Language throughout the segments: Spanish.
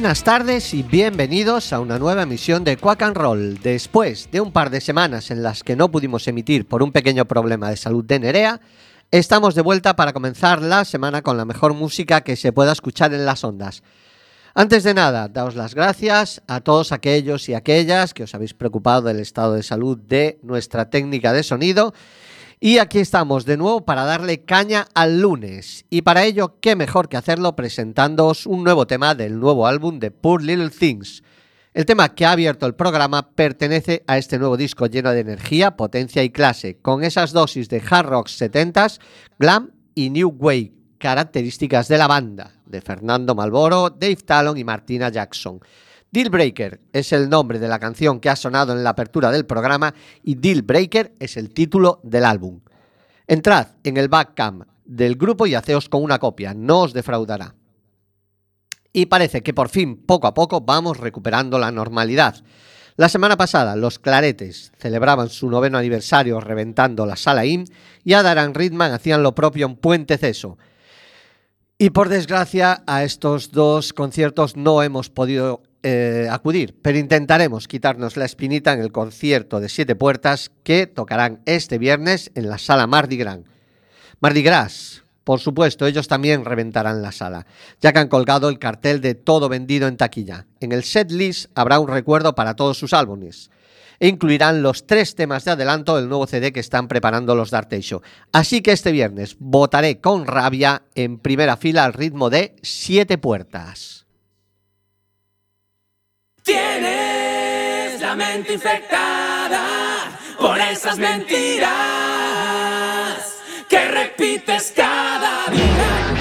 Buenas tardes y bienvenidos a una nueva emisión de Quack and Roll. Después de un par de semanas en las que no pudimos emitir por un pequeño problema de salud de Nerea, estamos de vuelta para comenzar la semana con la mejor música que se pueda escuchar en las ondas. Antes de nada, daos las gracias a todos aquellos y aquellas que os habéis preocupado del estado de salud de nuestra técnica de sonido y aquí estamos de nuevo para darle caña al lunes. Y para ello, qué mejor que hacerlo presentándoos un nuevo tema del nuevo álbum de Poor Little Things. El tema que ha abierto el programa pertenece a este nuevo disco lleno de energía, potencia y clase, con esas dosis de hard rock 70s, glam y new wave, características de la banda, de Fernando Malboro, Dave Talon y Martina Jackson. Deal Breaker es el nombre de la canción que ha sonado en la apertura del programa y Deal Breaker es el título del álbum. Entrad en el backcam del grupo y haceos con una copia, no os defraudará. Y parece que por fin, poco a poco, vamos recuperando la normalidad. La semana pasada, los Claretes celebraban su noveno aniversario reventando la Sala IN y Adaran Ridman hacían lo propio en Puente Ceso. Y por desgracia, a estos dos conciertos no hemos podido eh, acudir, pero intentaremos quitarnos la espinita en el concierto de Siete Puertas que tocarán este viernes en la Sala Mardi Gras. Mardi Gras, por supuesto, ellos también reventarán la sala, ya que han colgado el cartel de todo vendido en taquilla. En el set list habrá un recuerdo para todos sus álbumes e incluirán los tres temas de adelanto del nuevo CD que están preparando los Darteixo. Así que este viernes votaré con rabia en primera fila al ritmo de Siete Puertas. Tienes la mente infectada por esas mentiras que repites cada día.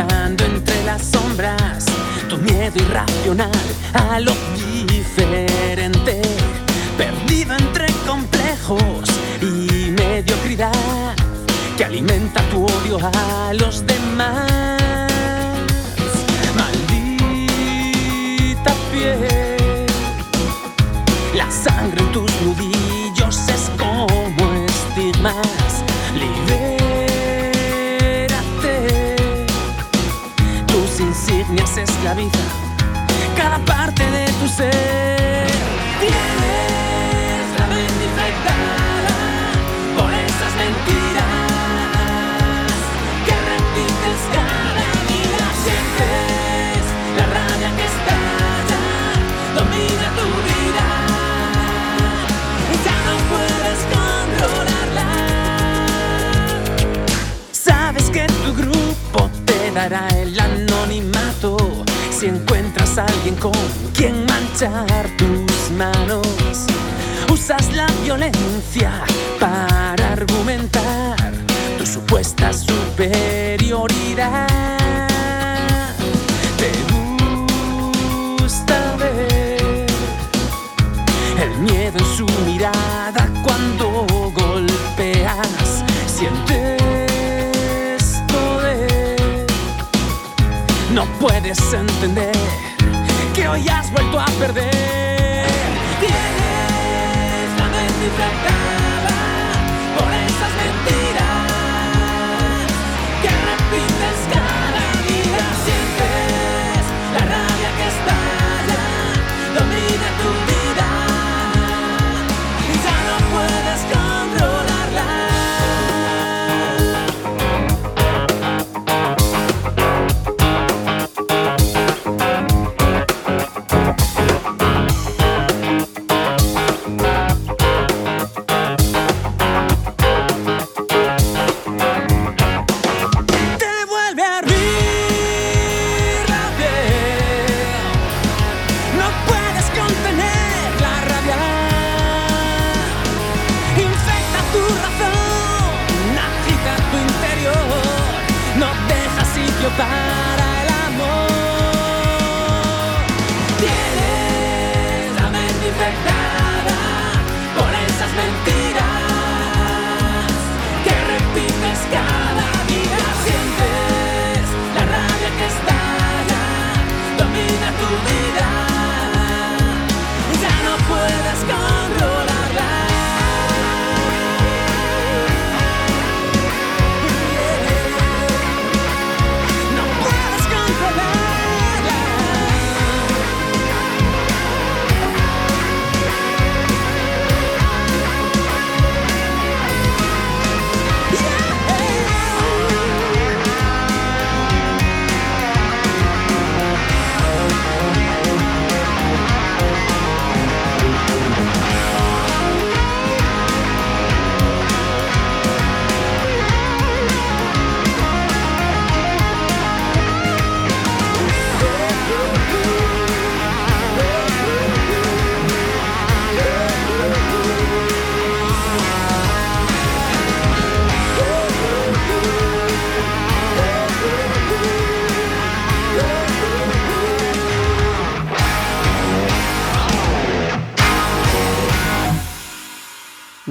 Entre las sombras tu miedo irracional a lo diferente, perdido entre complejos y mediocridad que alimenta tu odio a los demás. Maldita piel, la sangre en tus nudillos es como estigmas. Libérate tus insignias es la vida, cada parte de tu ser. Tienes la mente infectada por esas mentiras que repites cada día. Sientes la rabia que estalla, domina tu vida. Y ya no puedes controlarla. Sabes que tu grupo te dará alguien con quien manchar tus manos. Usas la violencia para argumentar tu supuesta superioridad. Te gusta ver el miedo en su mirada cuando golpeas. Sientes poder. No puedes entender que hoy has vuelto a perder. Tienes la mente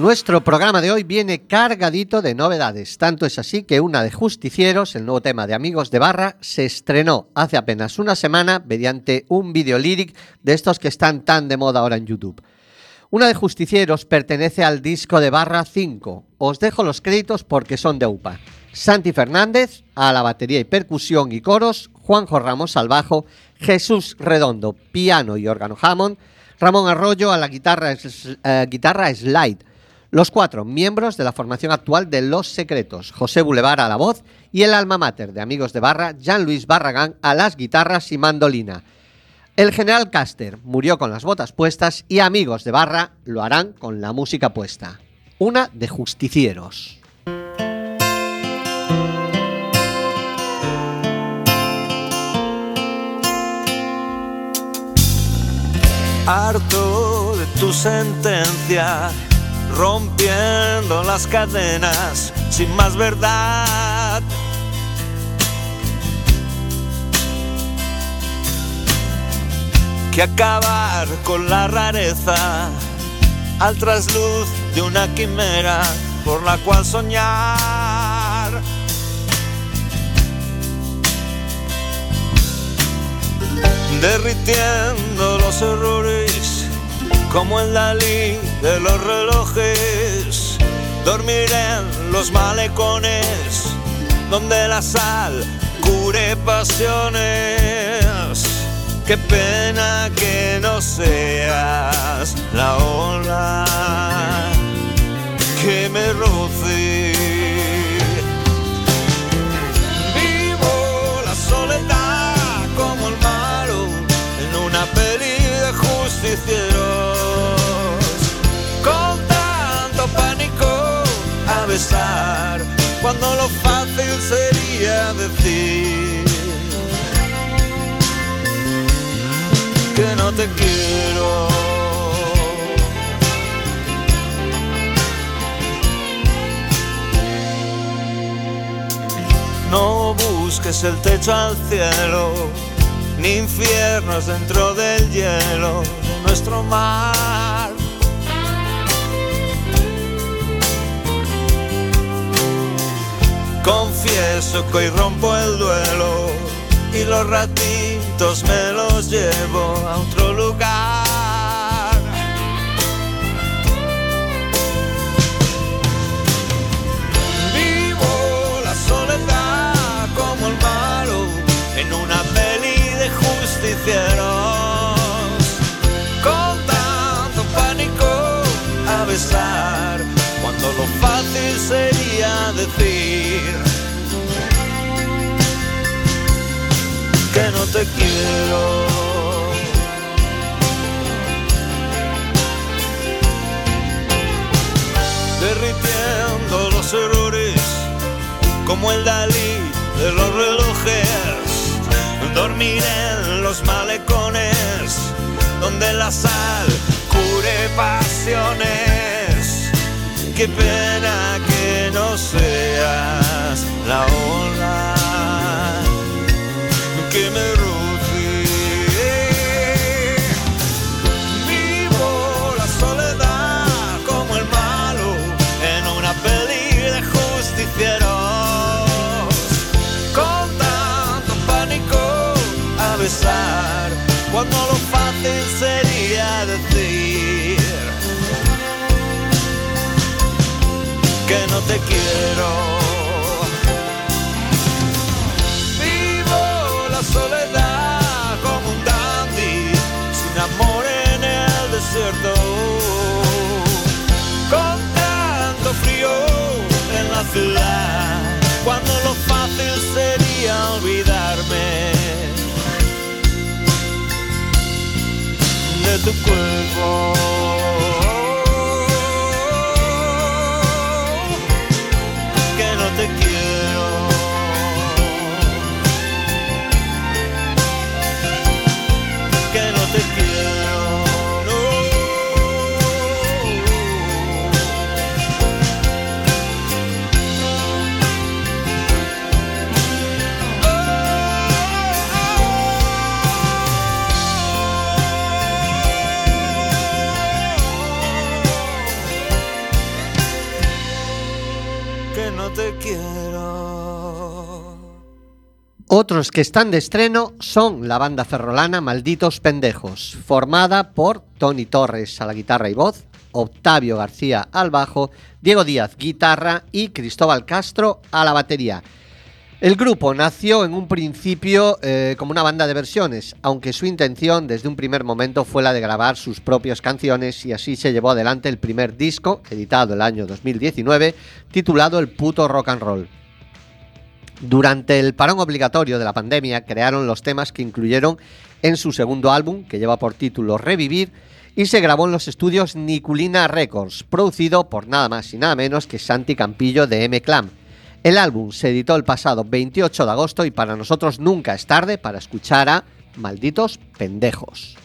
Nuestro programa de hoy viene cargadito de novedades. Tanto es así que una de Justicieros, el nuevo tema de Amigos de Barra, se estrenó hace apenas una semana mediante un video lyric de estos que están tan de moda ahora en YouTube. Una de Justicieros pertenece al disco de Barra 5. Os dejo los créditos porque son de UPA. Santi Fernández a la batería y percusión y coros, Juanjo Ramos al bajo, Jesús Redondo, piano y órgano Hammond, Ramón Arroyo a la guitarra, eh, guitarra slide. Los cuatro miembros de la formación actual de Los Secretos, José Boulevard a la voz y el alma mater de Amigos de Barra, Jean-Luis Barragán a las guitarras y mandolina. El general Caster murió con las botas puestas y Amigos de Barra lo harán con la música puesta. Una de justicieros. harto de tu sentencia, rompiendo las cadenas sin más verdad. Que acabar con la rareza al trasluz de una quimera por la cual soñar. derritiendo los errores como el Dalí de los relojes. Dormir en los malecones donde la sal cure pasiones. Qué pena que no seas la ola que me roce. Vivo la soledad como el malo en una peli de justicieros. Cuando lo fácil sería decir que no te quiero. No busques el techo al cielo, ni infiernos dentro del hielo de nuestro mar. Confieso que hoy rompo el duelo y los ratitos me los llevo a otro lugar. Vivo la soledad como el malo en una peli de justicieros. Con tanto pánico a besar, lo fácil sería decir que no te quiero. derritiendo los errores como el Dalí de los relojes, dormir en los malecones donde la sal cure pasiones. Qué pena que no seas la ola que me roce. No te quiero. Vivo la soledad como un dandy, sin amor en el desierto. Con tanto frío en la ciudad, cuando lo fácil sería olvidarme de tu cuerpo. Otros que están de estreno son la banda ferrolana Malditos Pendejos, formada por Tony Torres a la guitarra y voz, Octavio García al bajo, Diego Díaz guitarra y Cristóbal Castro a la batería. El grupo nació en un principio eh, como una banda de versiones, aunque su intención desde un primer momento fue la de grabar sus propias canciones y así se llevó adelante el primer disco, editado el año 2019, titulado El puto rock and roll. Durante el parón obligatorio de la pandemia crearon los temas que incluyeron en su segundo álbum, que lleva por título Revivir, y se grabó en los estudios Niculina Records, producido por nada más y nada menos que Santi Campillo de M-Clam. El álbum se editó el pasado 28 de agosto y para nosotros nunca es tarde para escuchar a Malditos Pendejos.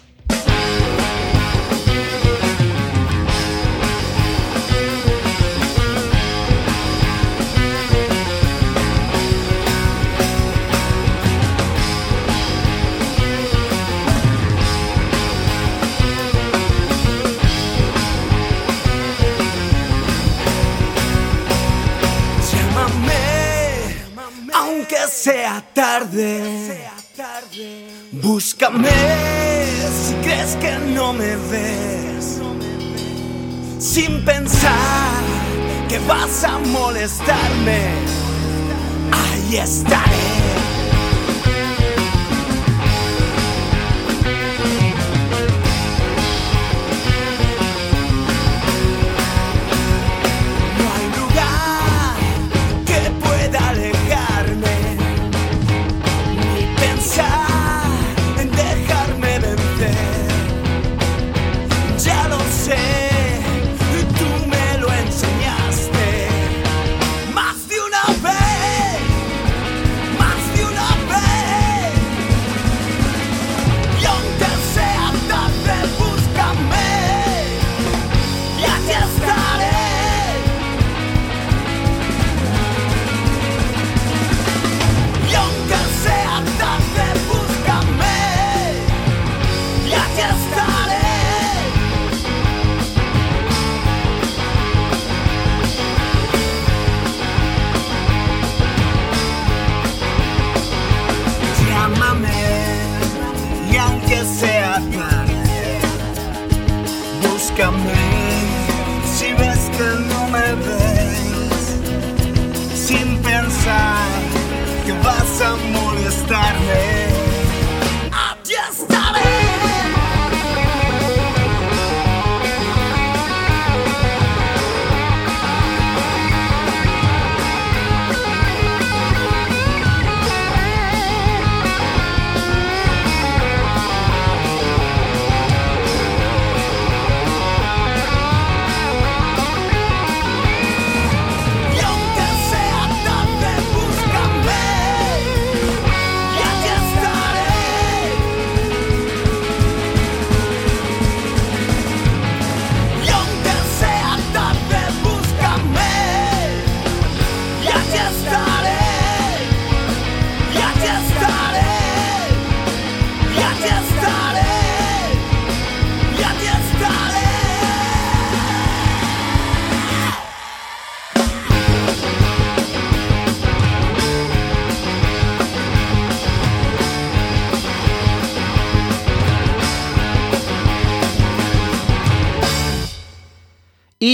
Sea tarde. Búscame si crees que no me ves. Sin pensar que vas a molestarme. Ahí estaré.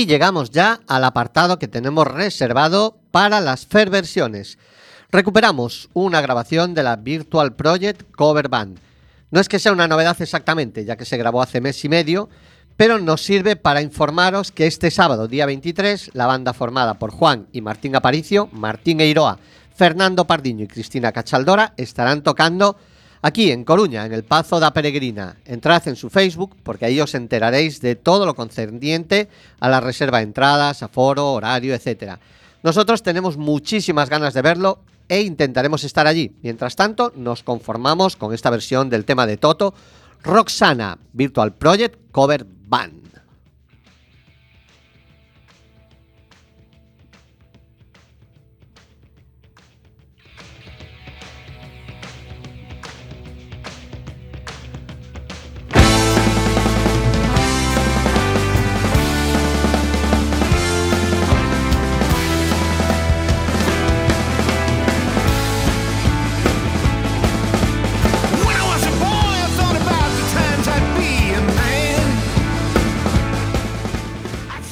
Llegamos ya al apartado que tenemos reservado para las Fair versiones. Recuperamos una grabación de la Virtual Project Cover Band. No es que sea una novedad exactamente, ya que se grabó hace mes y medio, pero nos sirve para informaros que este sábado, día 23, la banda formada por Juan y Martín Aparicio, Martín Eiroa, Fernando Pardiño y Cristina Cachaldora estarán tocando aquí en Coruña, en el Pazo da Peregrina. Entrad en su Facebook porque ahí os enteraréis de todo lo concerniente a la reserva de entradas, aforo, horario, etcétera. Nosotros tenemos muchísimas ganas de verlo e intentaremos estar allí. Mientras tanto, nos conformamos con esta versión del tema de Toto, Roxana, Virtual Project Cover Band.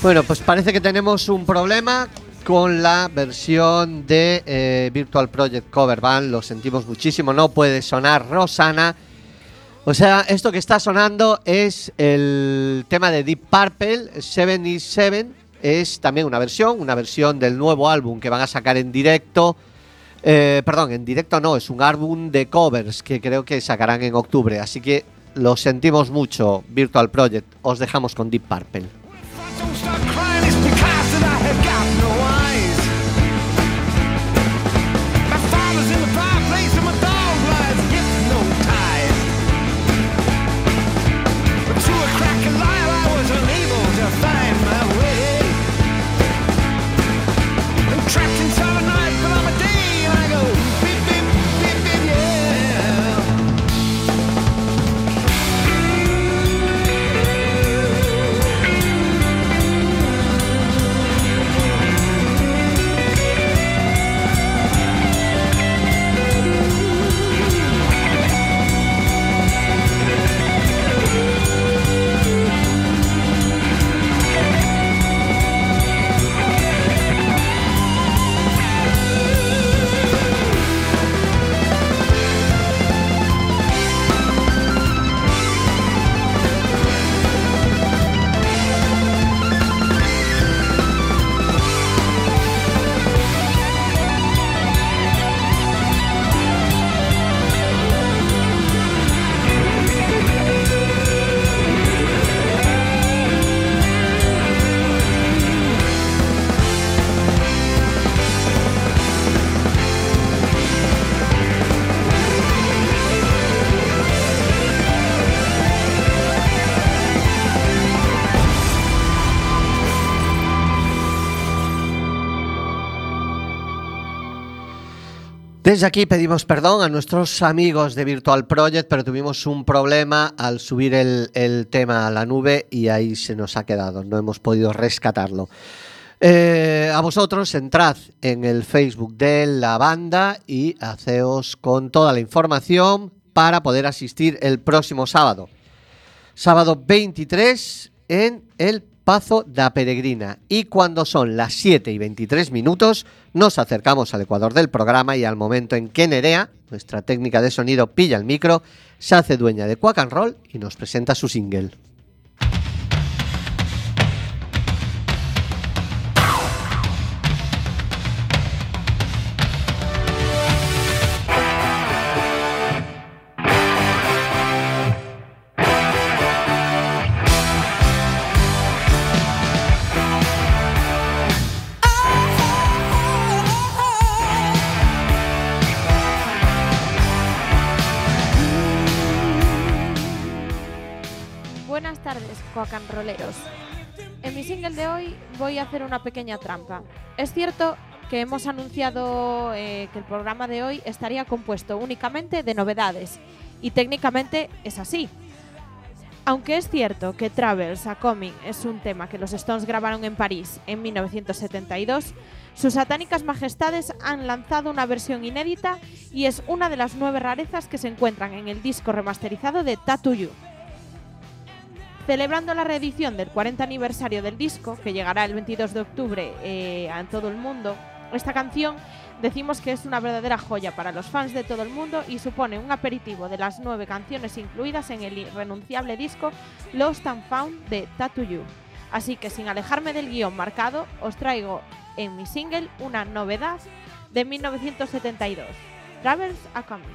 Bueno, pues parece que tenemos un problema con la versión de eh, Virtual Project Cover Band. Lo sentimos muchísimo, no puede sonar Rosana. O sea, esto que está sonando es el tema de Deep Purple, 77. Es también una versión, una versión del nuevo álbum que van a sacar en directo. Eh, perdón, en directo no, es un álbum de covers que creo que sacarán en octubre. Así que lo sentimos mucho, Virtual Project. Os dejamos con Deep Purple. Desde aquí pedimos perdón a nuestros amigos de Virtual Project, pero tuvimos un problema al subir el, tema a la nube y ahí se nos ha quedado, no hemos podido rescatarlo. Eh, a vosotros entrad en el Facebook de la banda y haceos con toda la información para poder asistir el próximo sábado. Sábado 23 en el Pazo da Peregrina. Y cuando son las 7 y 23 minutos, nos acercamos al ecuador del programa y al momento en que Nerea, nuestra técnica de sonido, pilla el micro, se hace dueña de Quack and Roll y nos presenta su single. Hacer una pequeña trampa. Es cierto que hemos anunciado eh, que el programa de hoy estaría compuesto únicamente de novedades, y técnicamente es así. Aunque es cierto que Travels a Coming es un tema que los Stones grabaron en París en 1972, sus satánicas majestades han lanzado una versión inédita y es una de las nueve rarezas que se encuentran en el disco remasterizado de Tattoo You. Celebrando la reedición del 40 aniversario del disco, que llegará el 22 de octubre eh, a todo el mundo, esta canción decimos que es una verdadera joya para los fans de todo el mundo y supone un aperitivo de las nueve canciones incluidas en el irrenunciable disco Lost and Found de Tattoo You. Así que sin alejarme del guion marcado, os traigo en mi single una novedad de 1972, Travels a Coming.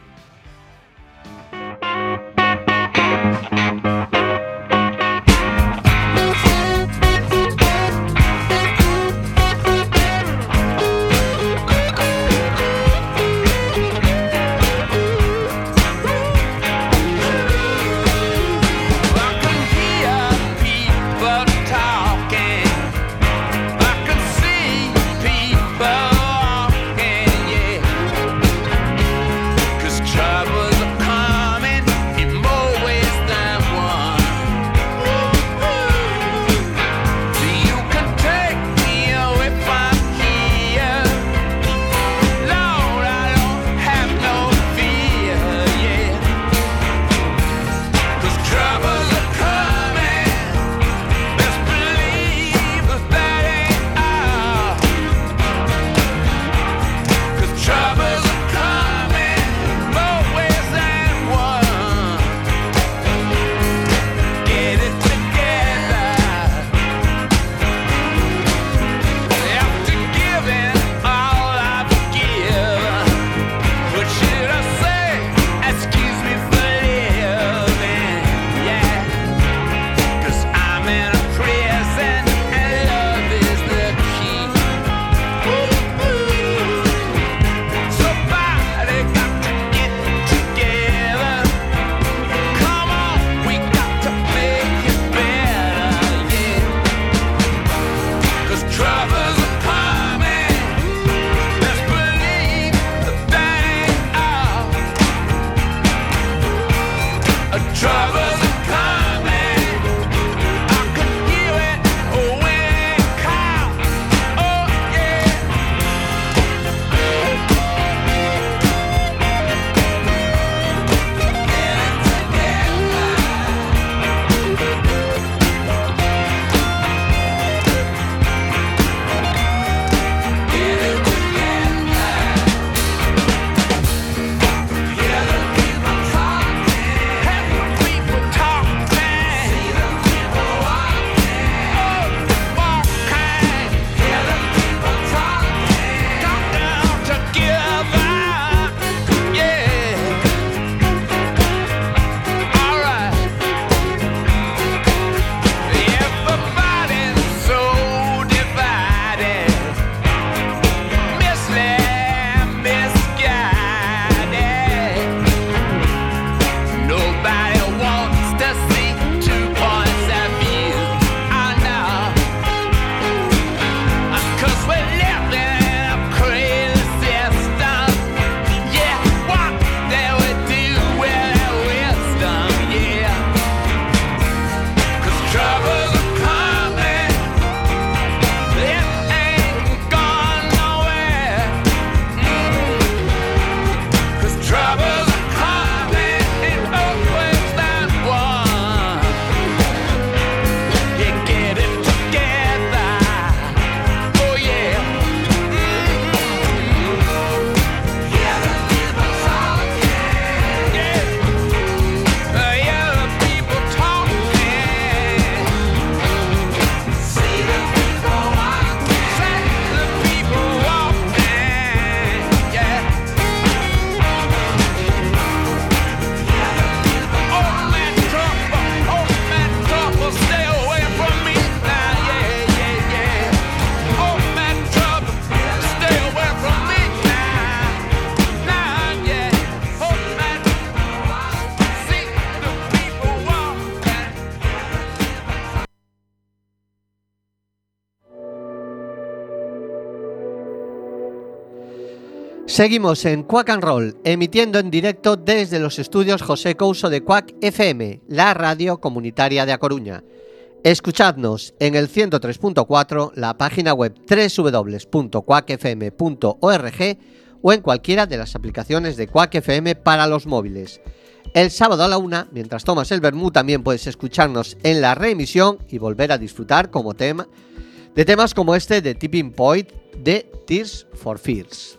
Seguimos en Quack and Roll, emitiendo en directo desde los estudios José Couso de Quack FM, la radio comunitaria de A Coruña. Escuchadnos en el 103.4, la página web www.quackfm.org o en cualquiera de las aplicaciones de Quack FM para los móviles. El sábado a la una, mientras tomas el vermú, también puedes escucharnos en la reemisión y volver a disfrutar como tema de temas como este de Tipping Point de Tears for Fears.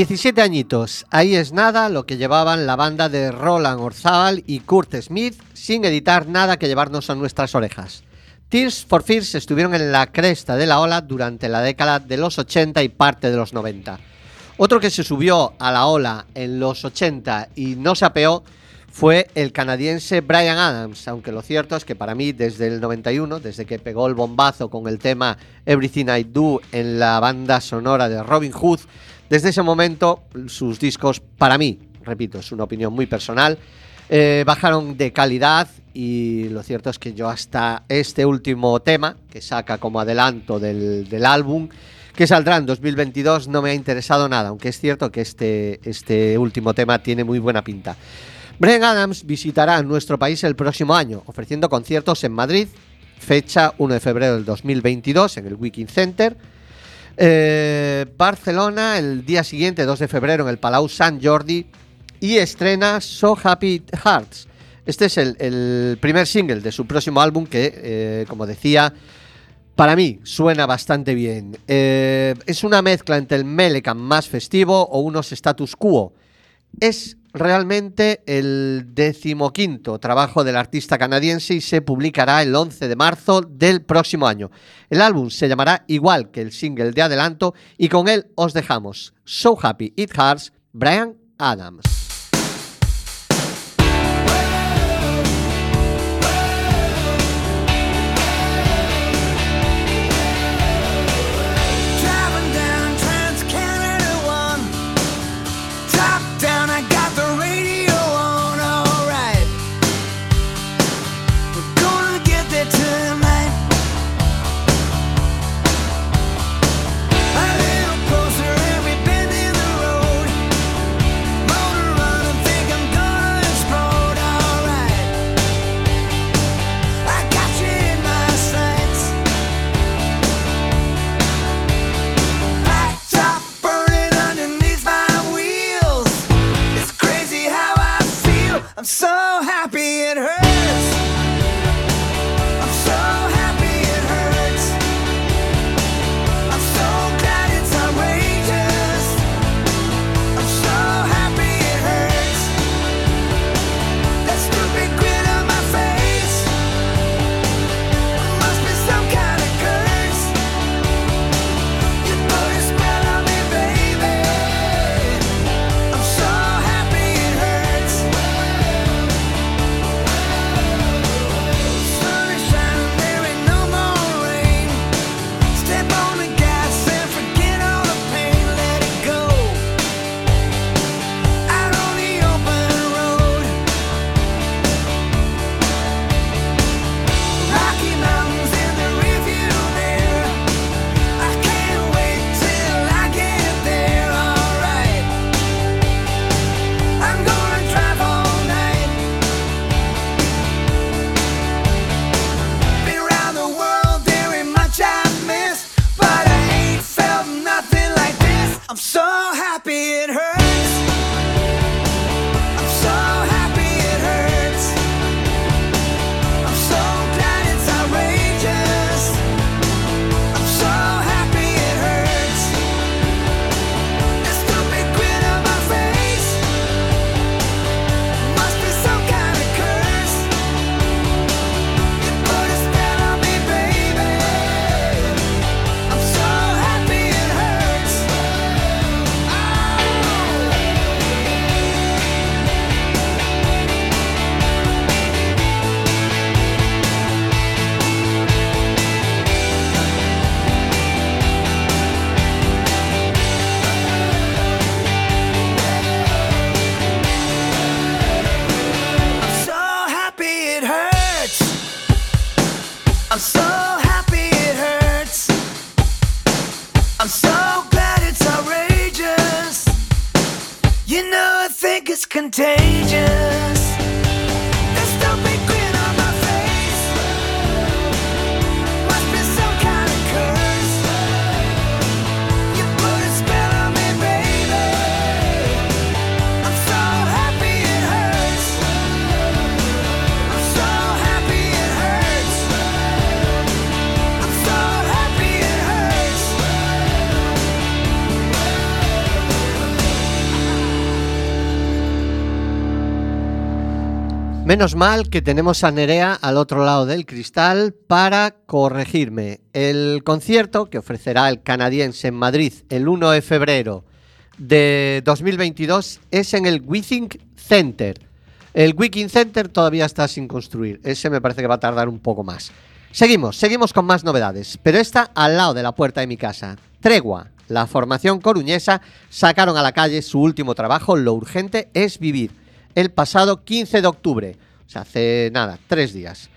17 añitos, ahí es nada lo que llevaban la banda de Roland Orzábal y Kurt Smith sin editar nada que llevarnos a nuestras orejas. Tears for Fears estuvieron en la cresta de la ola durante la década de los 80 y parte de los 90. Otro que se subió a la ola en los 80 y no se apeó fue el canadiense Brian Adams, aunque lo cierto es que para mí desde el 91, desde que pegó el bombazo con el tema Everything I Do en la banda sonora de Robin Hood, desde ese momento sus discos para mí, repito, es una opinión muy personal, eh, bajaron de calidad y lo cierto es que yo hasta este último tema que saca como adelanto del, álbum que saldrá en 2022 no me ha interesado nada, aunque es cierto que este, este último tema tiene muy buena pinta. Brian Adams visitará nuestro país el próximo año, ofreciendo conciertos en Madrid, fecha 1 de febrero del 2022 en el Wiking Center. Eh, Barcelona el día siguiente, 2 de febrero, en el Palau Sant Jordi y estrena So Happy Hearts. Este es el, primer single de su próximo álbum que, eh, como decía, para mí suena bastante bien. Eh, es una mezcla entre el Melecan más festivo o unos status quo. Es realmente el decimoquinto trabajo del artista canadiense y se publicará el 11 de marzo del próximo año. El álbum se llamará igual que el single de adelanto y con él os dejamos So Happy It Hearts, Brian Adams. I'm so glad it's outrageous. You know, I think it's contagious. Menos mal que tenemos a Nerea al otro lado del cristal para corregirme. El concierto que ofrecerá el canadiense en Madrid el 1 de febrero de 2022 es en el Withing Center. El Wiking Center todavía está sin construir. Ese me parece que va a tardar un poco más. Seguimos, seguimos con más novedades, pero esta al lado de la puerta de mi casa. Tregua, la formación coruñesa, sacaron a la calle su último trabajo, Lo urgente es vivir, el pasado 15 de octubre. O sea, hace nada, tres días.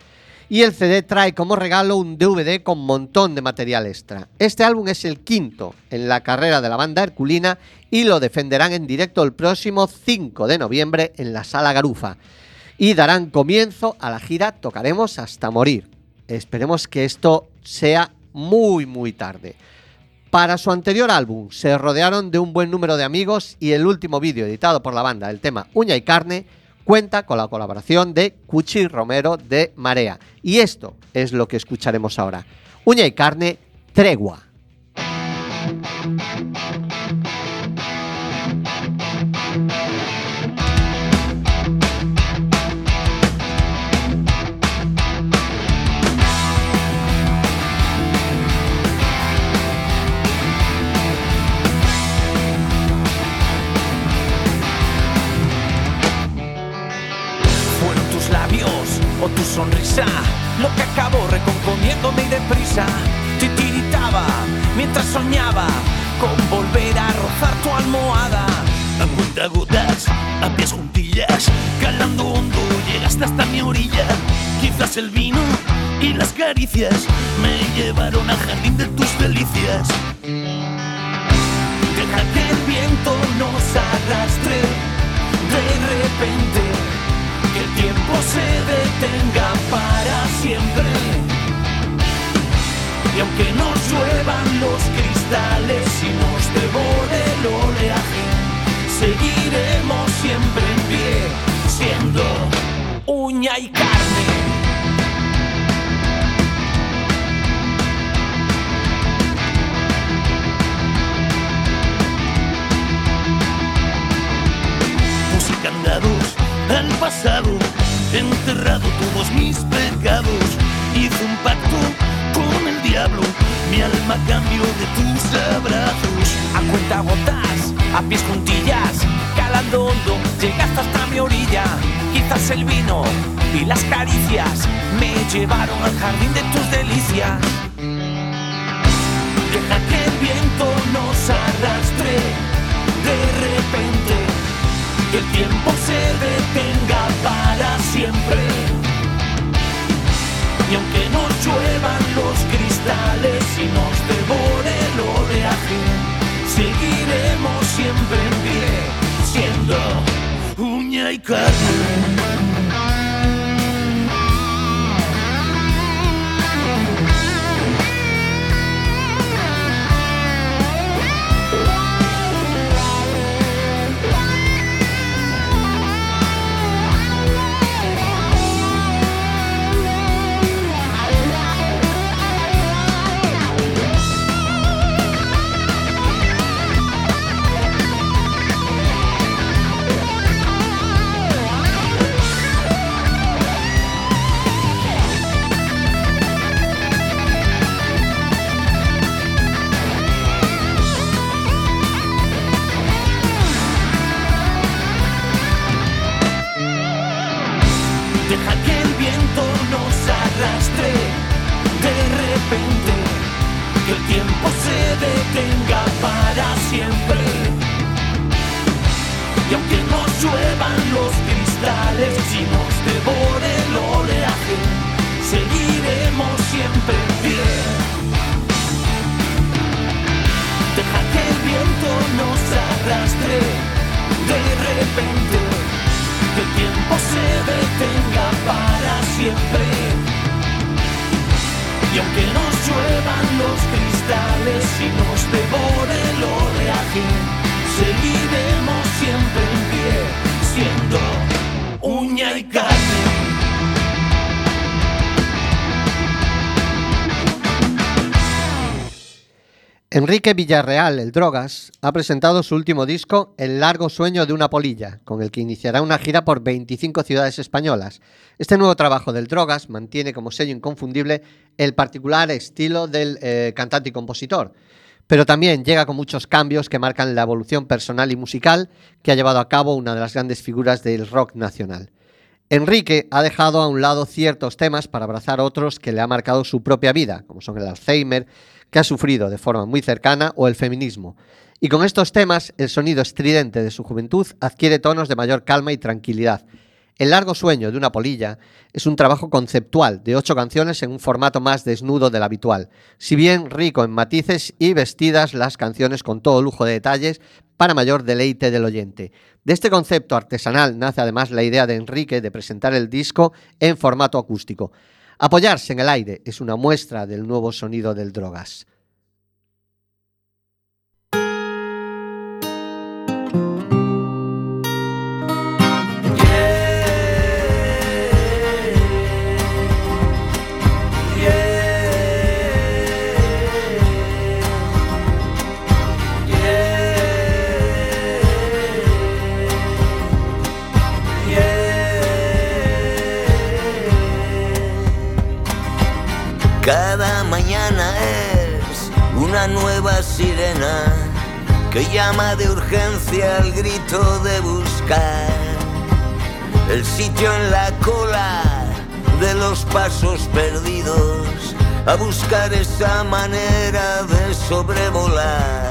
Y el CD trae como regalo un DVD con montón de material extra. Este álbum es el quinto en la carrera de la banda Herculina y lo defenderán en directo el próximo 5 de noviembre en la Sala Garufa. Y darán comienzo a la gira Tocaremos hasta morir. Esperemos que esto sea muy, muy tarde. Para su anterior álbum se rodearon de un buen número de amigos y el último vídeo editado por la banda, el tema Uña y Carne, cuenta con la colaboración de Cuchi Romero de Marea. Y esto es lo que escucharemos ahora. Uña y Carne, Tregua. Sonrisa lo que acabó recomponiéndome y deprisa. Titiritaba mientras soñaba con volver a rozar tu almohada. A cuentagotas, a pies juntillas, calando hondo, llegaste hasta mi orilla. Quizás el vino y las caricias me llevaron al jardín de tus delicias. Deja que el viento nos arrastre de repente, tiempo se detenga para siempre. Y aunque nos lluevan los cristales y nos devore el oleaje, seguiremos siempre en pie, siendo uña y carne. Puse candados al pasado, enterrado todos mis pecados. Hice un pacto con el diablo, mi alma cambió de tus abrazos. a cuenta gotas, a pies juntillas, calando hondo, llegaste hasta mi orilla. Quizás el vino y las caricias me llevaron al jardín de tus delicias. Deja que el viento nos arrastre Uña Enrique Villarreal, el Drogas, ha presentado su último disco, El largo sueño de una polilla, con el que iniciará una gira por 25 ciudades españolas. Este nuevo trabajo del Drogas mantiene como sello inconfundible el particular estilo del eh, cantante y compositor, pero también llega con muchos cambios que marcan la evolución personal y musical que ha llevado a cabo una de las grandes figuras del rock nacional. Enrique ha dejado a un lado ciertos temas para abrazar otros que le ha marcado su propia vida, como son el Alzheimer, que ha sufrido de forma muy cercana, o el feminismo. Y con estos temas, el sonido estridente de su juventud adquiere tonos de mayor calma y tranquilidad. El largo sueño de una polilla es un trabajo conceptual de ocho canciones en un formato más desnudo del habitual, si bien rico en matices y vestidas las canciones con todo lujo de detalles para mayor deleite del oyente. De este concepto artesanal nace además la idea de Enrique de presentar el disco en formato acústico. Apoyarse en el aire es una muestra del nuevo sonido del Drogas. Nueva sirena que llama de urgencia al grito de buscar el sitio en la cola de los pasos perdidos, a buscar esa manera de sobrevolar.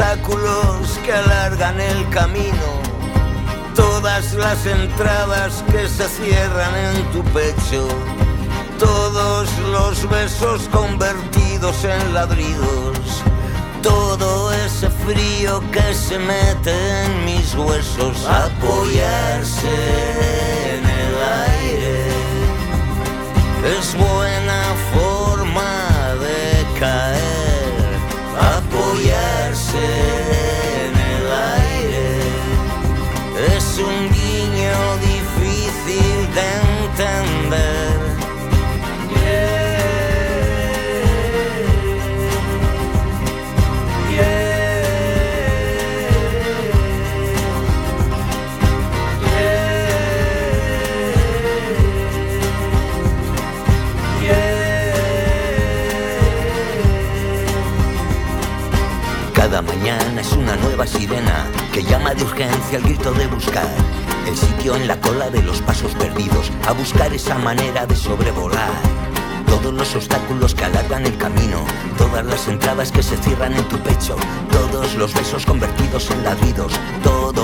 Obstáculos que alargan el camino, todas las entradas que se cierran en tu pecho, todos los besos convertidos en ladridos, todo ese frío que se mete en mis huesos, apoyarse en el aire. Es buena forma de caer, apoyarse una nueva sirena que llama de urgencia al grito de buscar el sitio en la cola de los pasos perdidos, a buscar esa manera de sobrevolar. Todos los obstáculos que alargan el camino, todas las entradas que se cierran en tu pecho, todos los besos convertidos en ladridos, todo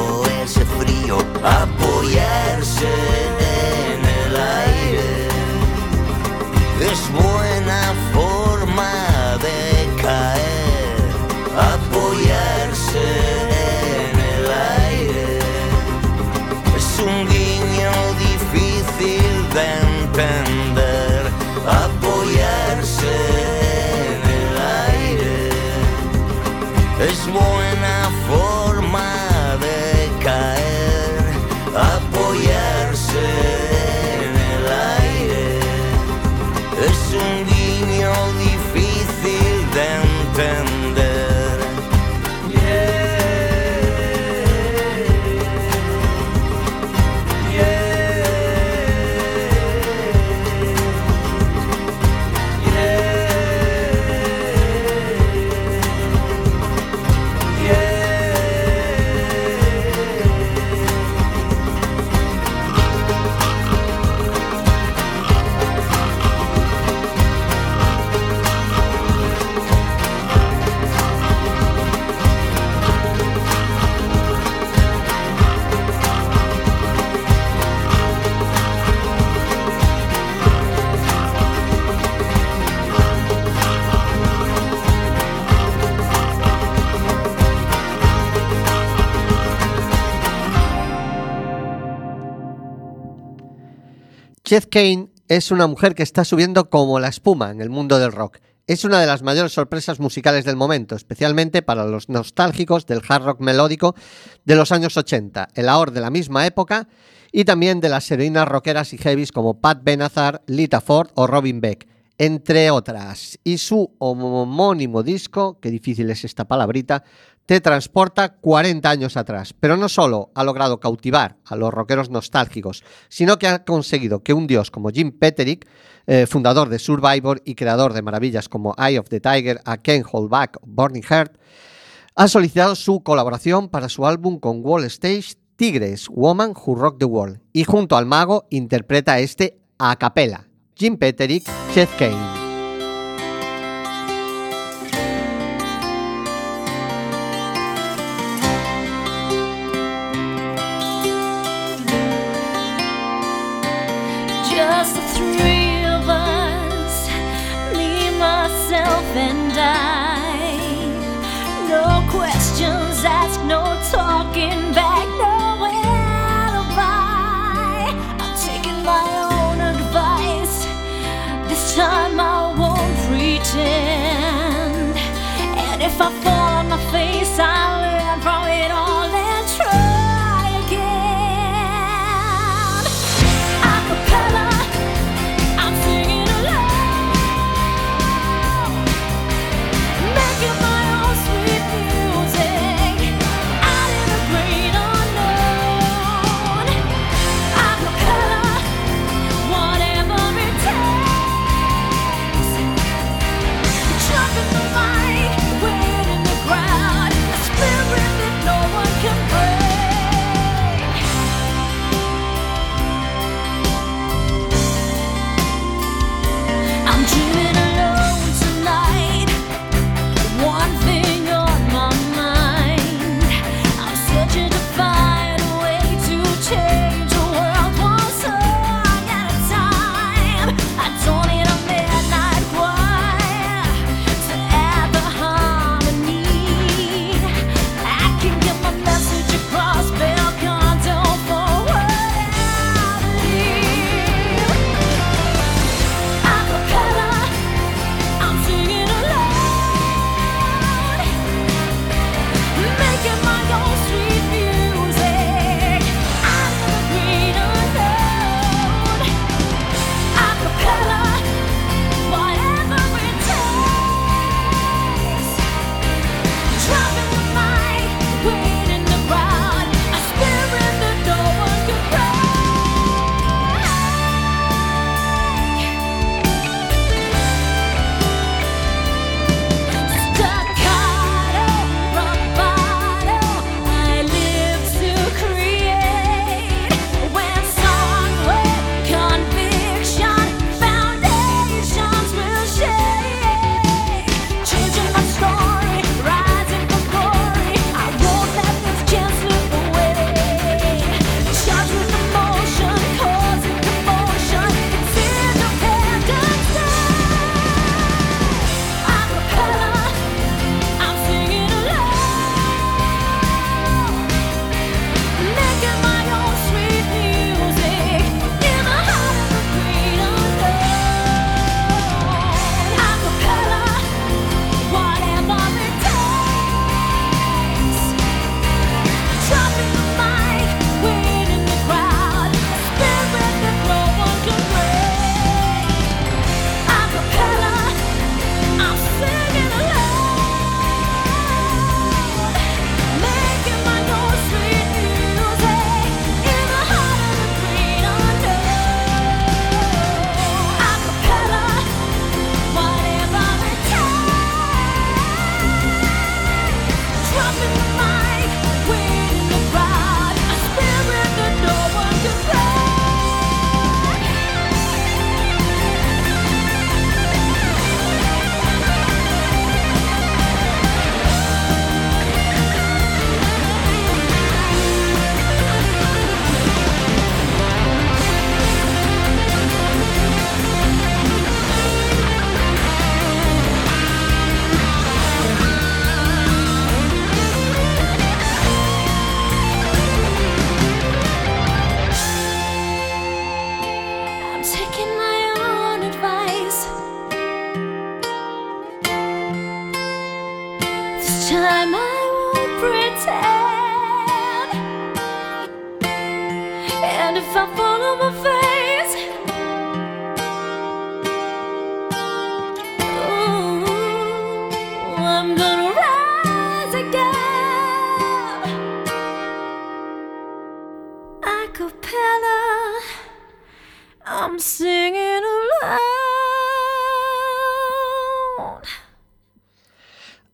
Chet Kane es una mujer que está subiendo como la espuma en el mundo del rock. Es una de las mayores sorpresas musicales del momento, especialmente para los nostálgicos del hard rock melódico de los años 80, el ahor de la misma época y también de las heroínas rockeras y heavies como Pat Benatar, Lita Ford o Robin Beck, entre otras. Y su homónimo disco, qué difícil es esta palabrita, te transporta 40 años atrás. Pero no solo ha logrado cautivar a los rockeros nostálgicos, sino que ha conseguido que un dios como Jim Petterick, eh, fundador de Survivor y creador de maravillas como Eye of the Tiger, A Can't Hold Back, Burning Heart, ha solicitado su colaboración para su álbum con Wall Stage Tigres, Woman Who Rock the World, y junto al mago interpreta este a capela, Jim Petterick, Chet Kane. And I. No questions asked, no talking back, no alibi. I'm taking my own advice. This time I won't pretend. And if I fall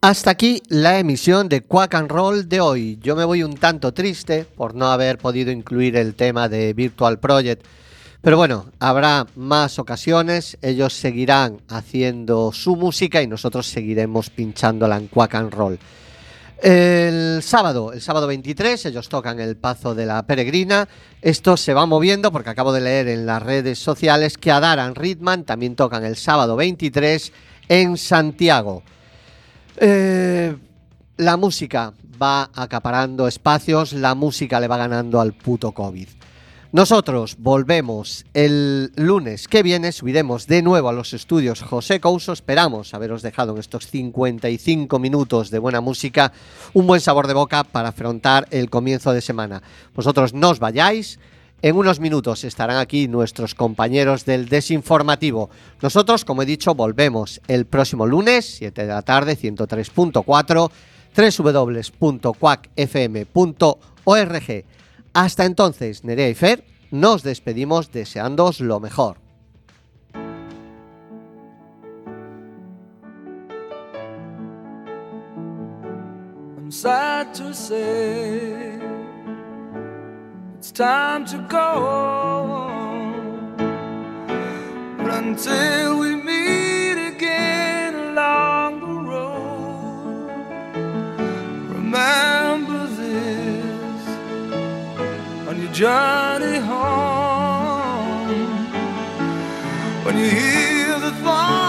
Hasta aquí la emisión de Quack and Roll de hoy. Yo me voy un tanto triste por no haber podido incluir el tema de Virtual Project. Pero bueno, habrá más ocasiones, ellos seguirán haciendo su música y nosotros seguiremos pinchándola en Quack and Roll. El sábado, el sábado 23, ellos tocan el Pazo de la Peregrina. Esto se va moviendo porque acabo de leer en las redes sociales que Adaran Ritman también tocan el sábado 23 en Santiago. Eh, la música va acaparando espacios, la música le va ganando al puto COVID. Nosotros volvemos el lunes que viene, subiremos de nuevo a los estudios José Couso. Esperamos haberos dejado en estos 55 minutos de buena música un buen sabor de boca para afrontar el comienzo de semana. Vosotros no os vayáis. En unos minutos estarán aquí nuestros compañeros del desinformativo. Nosotros, como he dicho, volvemos el próximo lunes, 7 de la tarde, 103.4, www.quackfm.org. Hasta entonces, Nerea y Fer, nos despedimos deseándoos lo mejor. Journey home. When you hear the thunder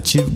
that you've